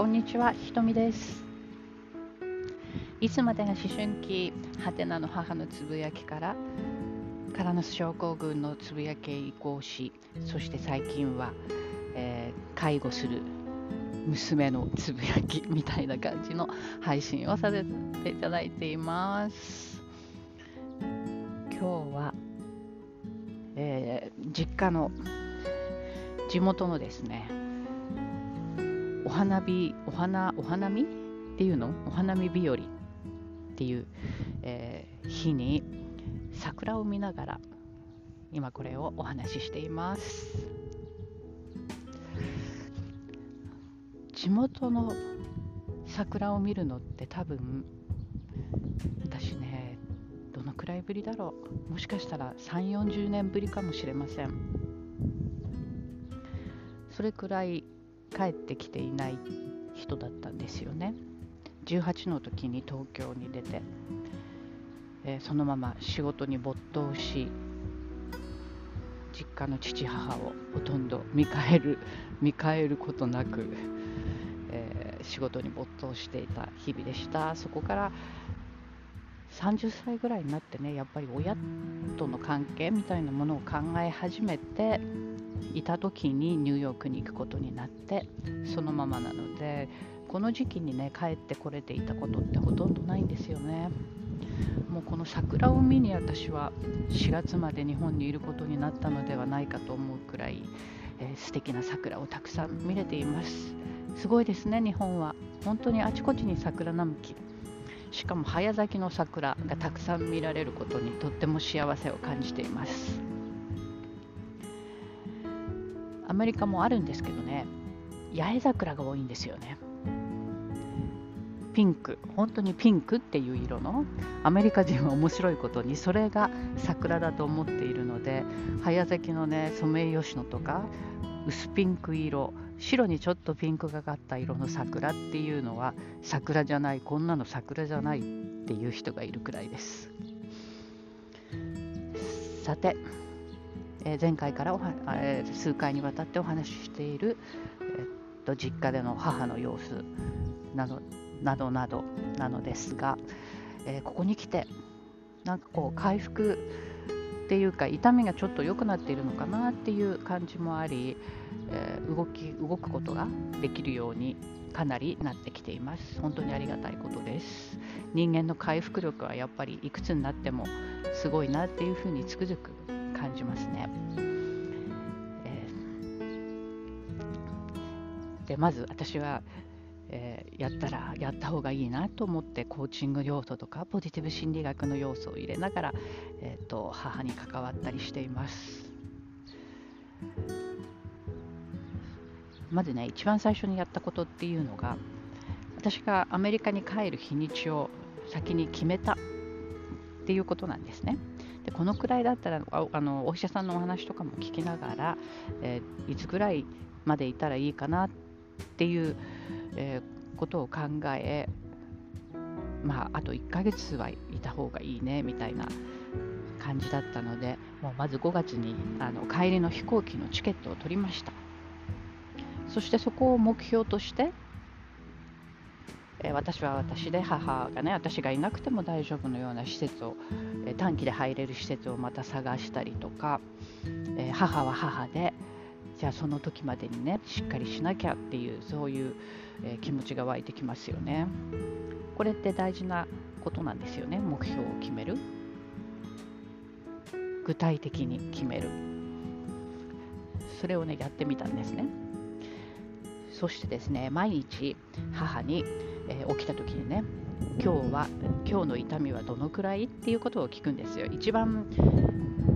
こんにちは、ひとみです。いつまでが思春期、ハテナの母のつぶやきから、カラナス症候群のつぶやきへ移行し、そして最近は、えー介護する娘のつぶやきみたいな感じの配信をさせていただいています。今日は、えー実家の地元のですね、お花見、お花、お花見っていうの？お花見日和っていう、えー日に桜を見ながら今これをお話ししています。地元の桜を見るのって多分私ねどのくらいぶりだろう？もしかしたら3 4 0年ぶりかもしれません。それくらい帰ってきていない人だったんですよね。18の時に東京に出て、えーそのまま仕事に没頭し実家の父母をほとんど見返る 見返ることなく、えー仕事に没頭していた日々でした。そこから30歳ぐらいになってねやっぱり親との関係みたいなものを考え始めていた時にニューヨークに行くことになってそのままなのでこの時期にね帰ってこれていたことってほとんどないんですよね。もうこの桜を見に私は4月まで日本にいることになったのではないかと思うくらい、えー素敵な桜をたくさん見れています。すごいですね日本は。本当にあちこちに桜並木。しかも早咲きの桜がたくさん見られることにとっても幸せを感じています。アメリカもあるんですけどね。八重桜が多いんですよね。ピンク。本当にピンクっていう色の。アメリカ人は面白いことにそれが桜だと思っているので早咲きのねソメイヨシノとか薄ピンク色白にちょっとピンクがかった色の桜っていうのは桜じゃないこんなの桜じゃないっていう人がいるくらいです。さて、えー前回からおは、えー数回にわたってお話ししている、えっと実家での母の様子などなどなどなのですが、えここに来てなんかこう回復っていうか痛みがちょっと良くなっているのかなっていう感じもあり、えー動き動くことができるようにかなりなってきています。本当にありがたいことです。人間の回復力はやっぱりいくつになってもすごいなっていうふうにつくづく感じますね、えーでまず私はえーやったらやった方がいいなと思ってコーチング要素とかポジティブ心理学の要素を入れながら、えーと母に関わったりしています。まずね一番最初にやったことっていうのが私がアメリカに帰る日にちを先に決めたっていうことなんですね。でこのくらいだったらああのお医者さんのお話とかも聞きながら、えーいつぐらいまでいたらいいかなっていう、えーことを考えまああと1ヶ月はいた方がいいねみたいな感じだったのでもうまず5月にあの帰りの飛行機のチケットを取りました。そしてそこを目標として、えー私は私で母がね私がいなくても大丈夫のような施設を、えー短期で入れる施設をまた探したりとか、えー母は母でじゃあその時までにねしっかりしなきゃっていうそういう、え気持ちが湧いてきますよね。これって大事なことなんですよね目標を決める。具体的に決める。それをねやってみたんですね。そしてですね毎日母に、えー起きた時にね今日は今日の痛みはどのくらいっていうことを聞くんですよ。一番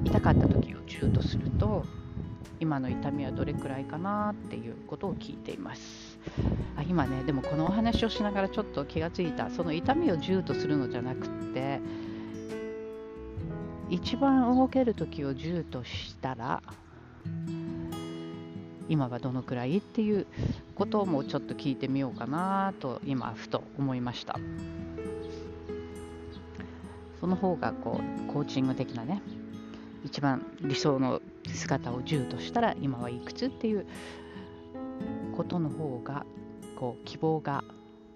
痛かった時を10とすると今の痛みはどれくらいかなっていうことを聞いています。あ今ねでもこのお話をしながらちょっと気がついた。その痛みを10とするのじゃなくって一番動ける時を10としたら今はどのくらいっていうこともちょっと聞いてみようかなと今ふと思いました。その方がこうコーチング的なね一番理想の姿を10としたら今はいくつっていうことの方がこう希望が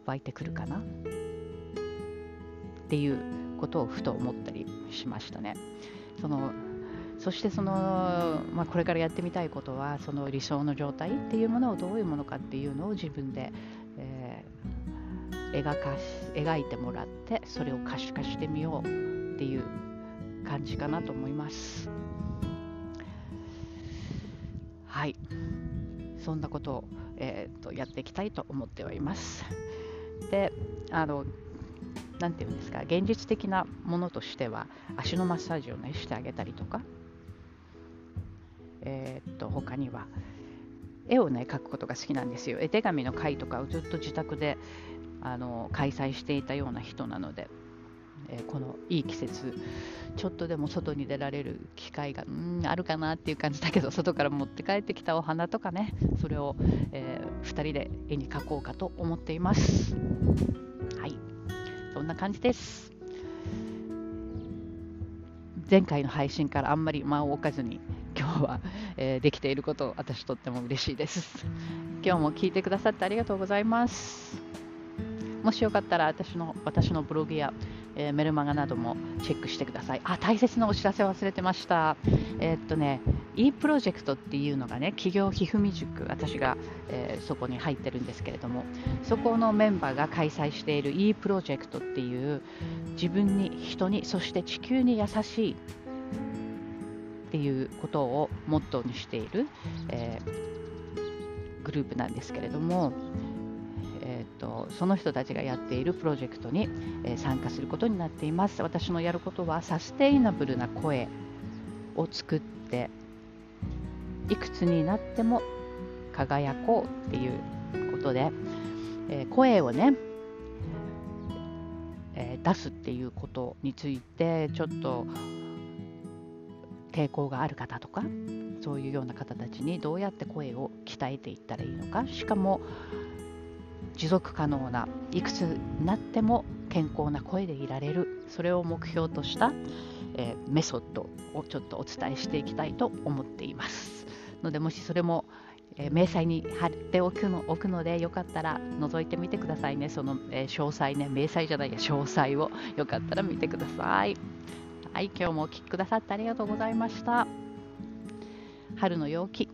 湧いてくるかな？っていうことをふと思ったりしましたね。そのそしてその、まあ、これからやってみたいことはその理想の状態っていうものをどういうものかっていうのを自分で、えー、描かし描いてもらってそれを可視化してみようっていう感じかなと思います。はい。そんなことを、えーと、やっていきたいと思っております。であの何て言うんですか現実的なものとしては足のマッサージをねしてあげたりとかえー、っと他には絵をね描くことが好きなんですよ。絵手紙の会とかをずっと自宅であの開催していたような人なので、え、このいい季節ちょっとでも外に出られる機会がうんあるかなっていう感じだけど外から持って帰ってきたお花とかねそれを、えー、2人で絵に描こうかと思っています。はい。そんな感じです。前回の配信からあんまり間を置かずに今日は、えー、できていること私とっても嬉しいです。今日も聞いてくださってありがとうございます。もしよかったら私の私のブログや、えー、メルマガなどもチェックしてください。あ、大切なお知らせ忘れてました。えー、っとね、e プロジェクトっていうのがね、企業ひふみ塾、私が、えー、そこに入ってるんですけれども、そこのメンバーが開催している e プロジェクトっていう自分に、人に、そして地球に優しいっていうことをモットーにしている、え、グループなんですけれども、と、その人たちがやっているプロジェクトに、え、参加することになっています。私のやることはサステイナブルな声を作っていくつになっても輝こうっていうことで、え、声をね、え出すっていうことについてちょっと抵抗がある方とかそういうような方たちにどうやって声を鍛えていったらいいのか。しかも持続可能ないくつになっても健康な声でいられるそれを目標とした、えー、メソッドをちょっとお伝えしていきたいと思っています。のでもしそれも、えー、明細に貼っておくの置くのでよかったら覗いてみてくださいね。その、えー、詳細ね明細じゃないや詳細をよかったら見てください。はい、今日もお聴きくださってありがとうございました。春の陽気、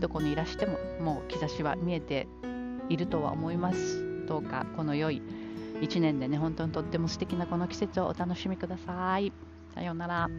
どこにいらしてももう兆しは見えているとは思います。どうかこの良い1年でね、本当にとっても素敵なこの季節をお楽しみください。さようなら。